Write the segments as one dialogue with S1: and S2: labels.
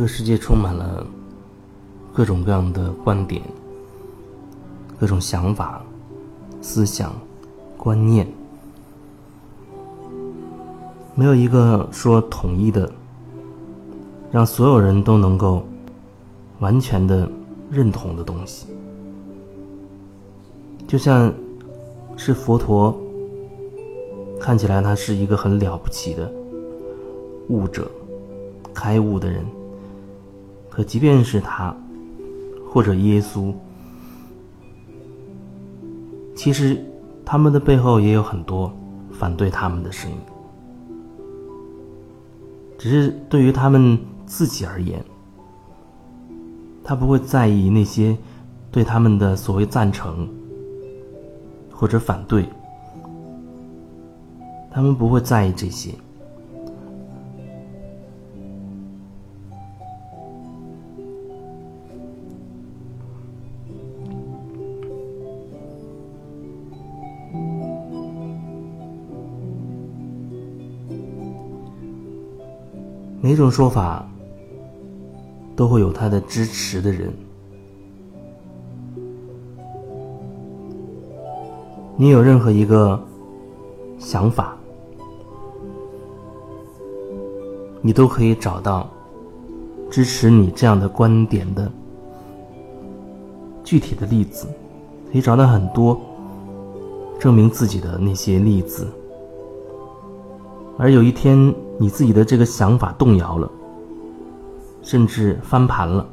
S1: 这个世界充满了各种各样的观点、各种想法、思想、观念，没有一个说统一的，让所有人都能够完全的认同的东西。就像是佛陀，看起来他是一个很了不起的悟者、开悟的人。可即便是他，或者耶稣，其实他们的背后也有很多反对他们的声音。只是对于他们自己而言，他不会在意那些对他们的所谓赞成或者反对，他们不会在意这些。每种说法都会有他的支持的人。你有任何一个想法，你都可以找到支持你这样的观点的具体的例子，可以找到很多证明自己的那些例子。而有一天，你自己的这个想法动摇了，甚至翻盘了，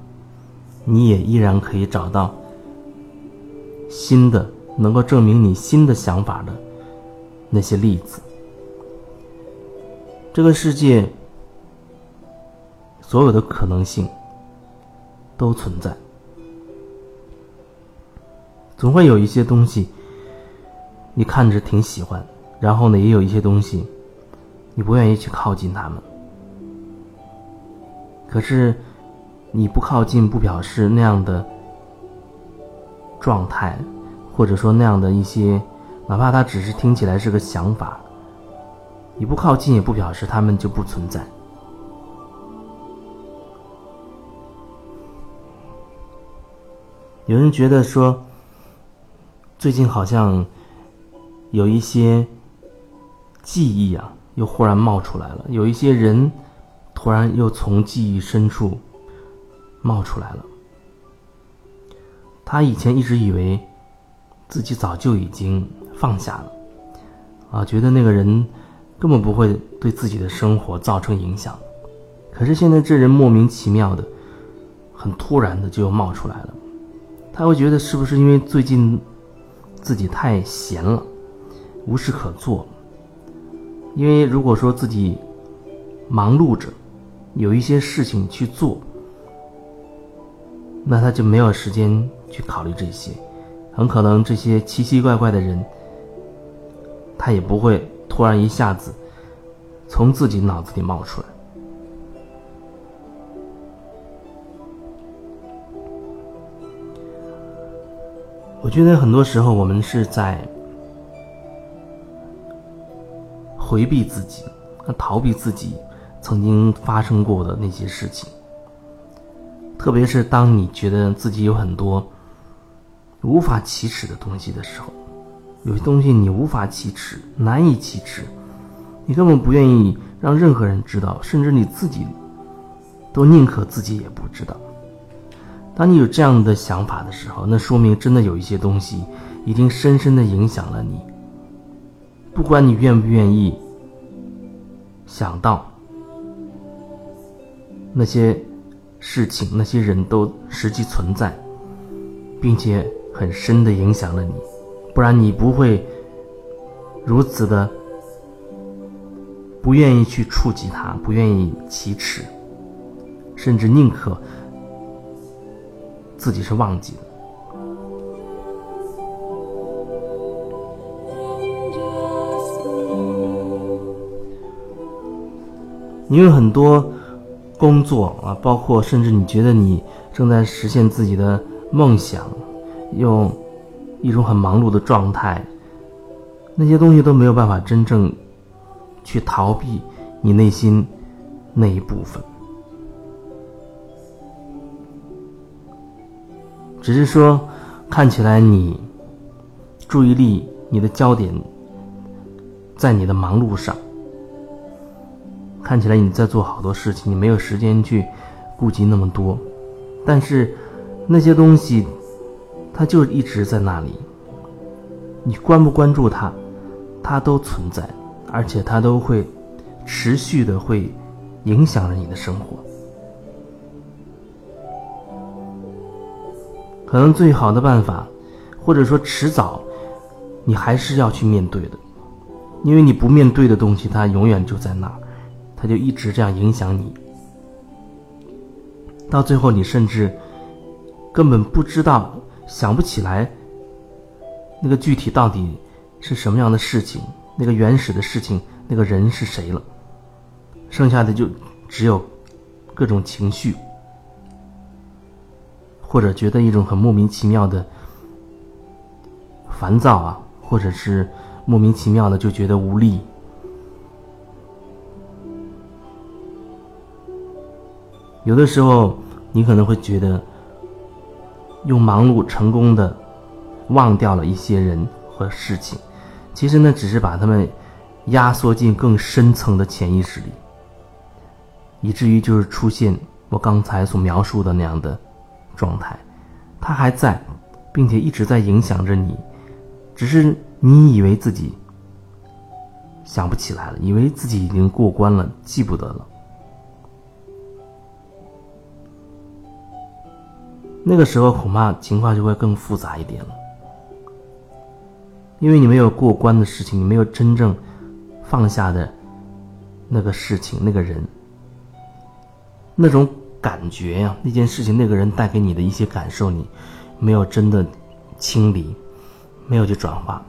S1: 你也依然可以找到新的能够证明你新的想法的那些例子。这个世界所有的可能性都存在，总会有一些东西你看着挺喜欢，然后呢，也有一些东西。你不愿意去靠近他们，可是你不靠近，不表示那样的状态，或者说那样的一些，哪怕它只是听起来是个想法，你不靠近也不表示他们就不存在。有人觉得说，最近好像有一些记忆啊。又忽然冒出来了，有一些人突然又从记忆深处冒出来了。他以前一直以为自己早就已经放下了，啊，觉得那个人根本不会对自己的生活造成影响。可是现在这人莫名其妙的、很突然的就又冒出来了。他会觉得是不是因为最近自己太闲了，无事可做。因为如果说自己忙碌着，有一些事情去做，那他就没有时间去考虑这些，很可能这些奇奇怪怪的人，他也不会突然一下子从自己脑子里冒出来。我觉得很多时候我们是在。回避自己，逃避自己曾经发生过的那些事情。特别是当你觉得自己有很多无法启齿的东西的时候，有些东西你无法启齿，难以启齿，你根本不愿意让任何人知道，甚至你自己都宁可自己也不知道。当你有这样的想法的时候，那说明真的有一些东西已经深深的影响了你。不管你愿不愿意想到那些事情，那些人都实际存在，并且很深的影响了你，不然你不会如此的不愿意去触及它，不愿意启齿，甚至宁可自己是忘记的。你有很多工作啊包括甚至你觉得你正在实现自己的梦想用一种很忙碌的状态那些东西都没有办法真正去逃避你内心那一部分。只是说看起来你注意力你的焦点在你的忙碌上看起来你在做好多事情，你没有时间去顾及那么多，但是那些东西它就一直在那里，你关不关注它，它都存在，而且它都会持续的会影响着你的生活。可能最好的办法，或者说迟早，你还是要去面对的，因为你不面对的东西，它永远就在那，它就一直这样影响你，到最后你甚至根本不知道、想不起来那个具体到底是什么样的事情，那个原始的事情，那个人是谁了，剩下的就只有各种情绪。或者觉得一种很莫名其妙的烦躁啊，或者是莫名其妙的就觉得无力。有的时候，你可能会觉得用忙碌成功的忘掉了一些人和事情，其实呢，只是把他们压缩进更深层的潜意识里，以至于就是出现我刚才所描述的那样的。状态，它还在，并且一直在影响着你，只是你以为自己想不起来了，以为自己已经过关了，记不得了。那个时候恐怕情况就会更复杂一点了，因为你没有过关的事情，你没有真正放下的那个事情，那个人，那种。感觉呀，那件事情，那个人带给你的一些感受，你没有真的清理，没有去转化，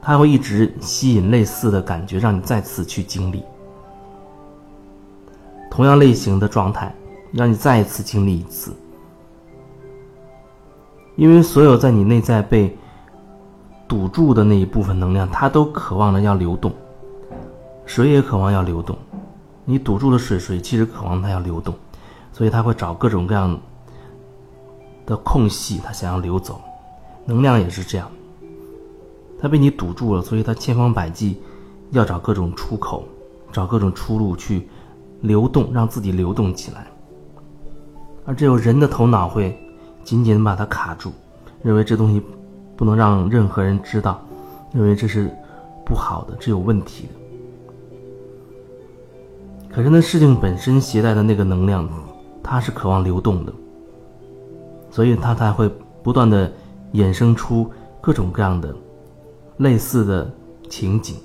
S1: 他会一直吸引类似的感觉，让你再次去经历同样类型的状态，让你再一次经历一次。因为所有在你内在被堵住的那一部分能量，它都渴望着要流动，水也渴望要流动。你堵住了水，水其实渴望它要流动，所以它会找各种各样的空隙，它想要流走。能量也是这样，它被你堵住了，所以它千方百计要找各种出口，找各种出路去流动，让自己流动起来。而只有人的头脑会紧紧的把它卡住，认为这东西不能让任何人知道，认为这是不好的，是有问题的。可是那事情本身携带的那个能量，它是渴望流动的，所以它才会不断的衍生出各种各样的类似的情景，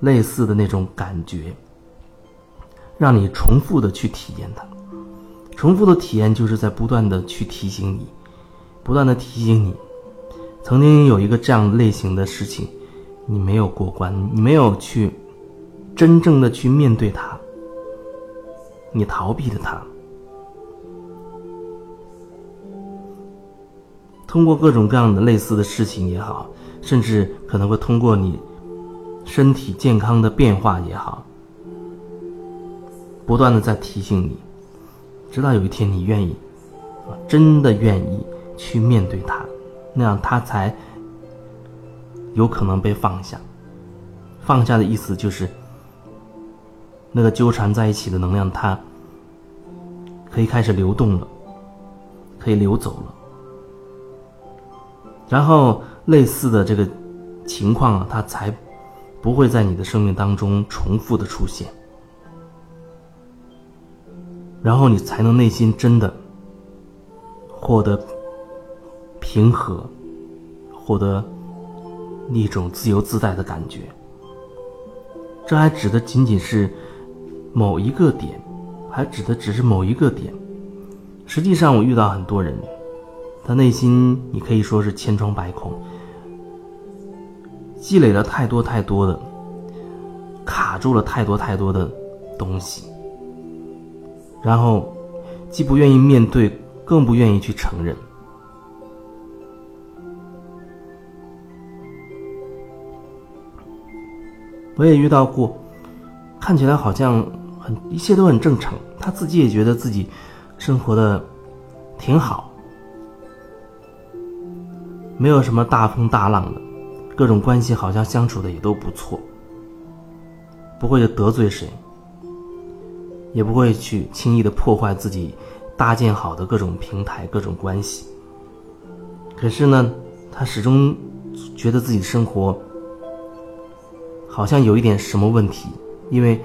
S1: 类似的那种感觉，让你重复的去体验它。重复的体验就是在不断的去提醒你，不断的提醒你，曾经有一个这样类型的事情，你没有过关，你没有去真正的去面对它。你逃避了它，通过各种各样的类似的事情也好，甚至可能会通过你身体健康的变化也好，不断的在提醒你，直到有一天你愿意，真的愿意去面对它，那样它才有可能被放下。放下的意思就是。那个纠缠在一起的能量，它可以开始流动了，可以流走了。然后类似的这个情况啊，它才不会在你的生命当中重复的出现。然后你才能内心真的获得平和，获得一种自由自在的感觉。这还指的仅仅是。某一个点，还指的只是某一个点。实际上，我遇到很多人，他内心你可以说是千疮百孔，积累了太多太多的，卡住了太多太多的东西，然后既不愿意面对，更不愿意去承认。我也遇到过，看起来好像。很一切都很正常，他自己也觉得自己生活的挺好，没有什么大风大浪的，各种关系好像相处的也都不错，不会得罪谁，也不会去轻易的破坏自己搭建好的各种平台、各种关系。可是呢，他始终觉得自己生活好像有一点什么问题，因为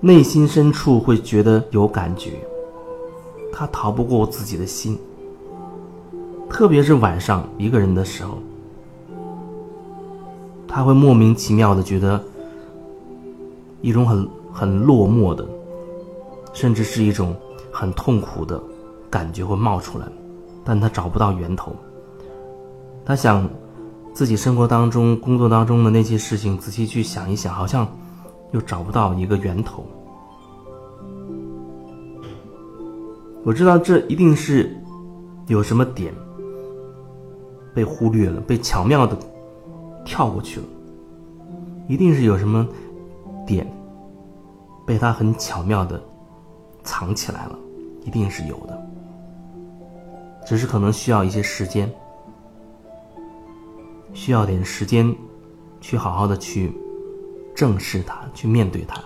S1: 内心深处会觉得有感觉，他逃不过自己的心，特别是晚上一个人的时候，他会莫名其妙的觉得一种很很落寞的，甚至是一种很痛苦的感觉会冒出来。但他找不到源头。他想自己生活当中、工作当中的那些事情，仔细去想一想，好像又找不到一个源头。我知道这一定是有什么点被忽略了，被巧妙的跳过去了。一定是有什么点被他很巧妙的藏起来了，一定是有的。只是可能需要一些时间，需要点时间，去好好的去正视它，去面对它。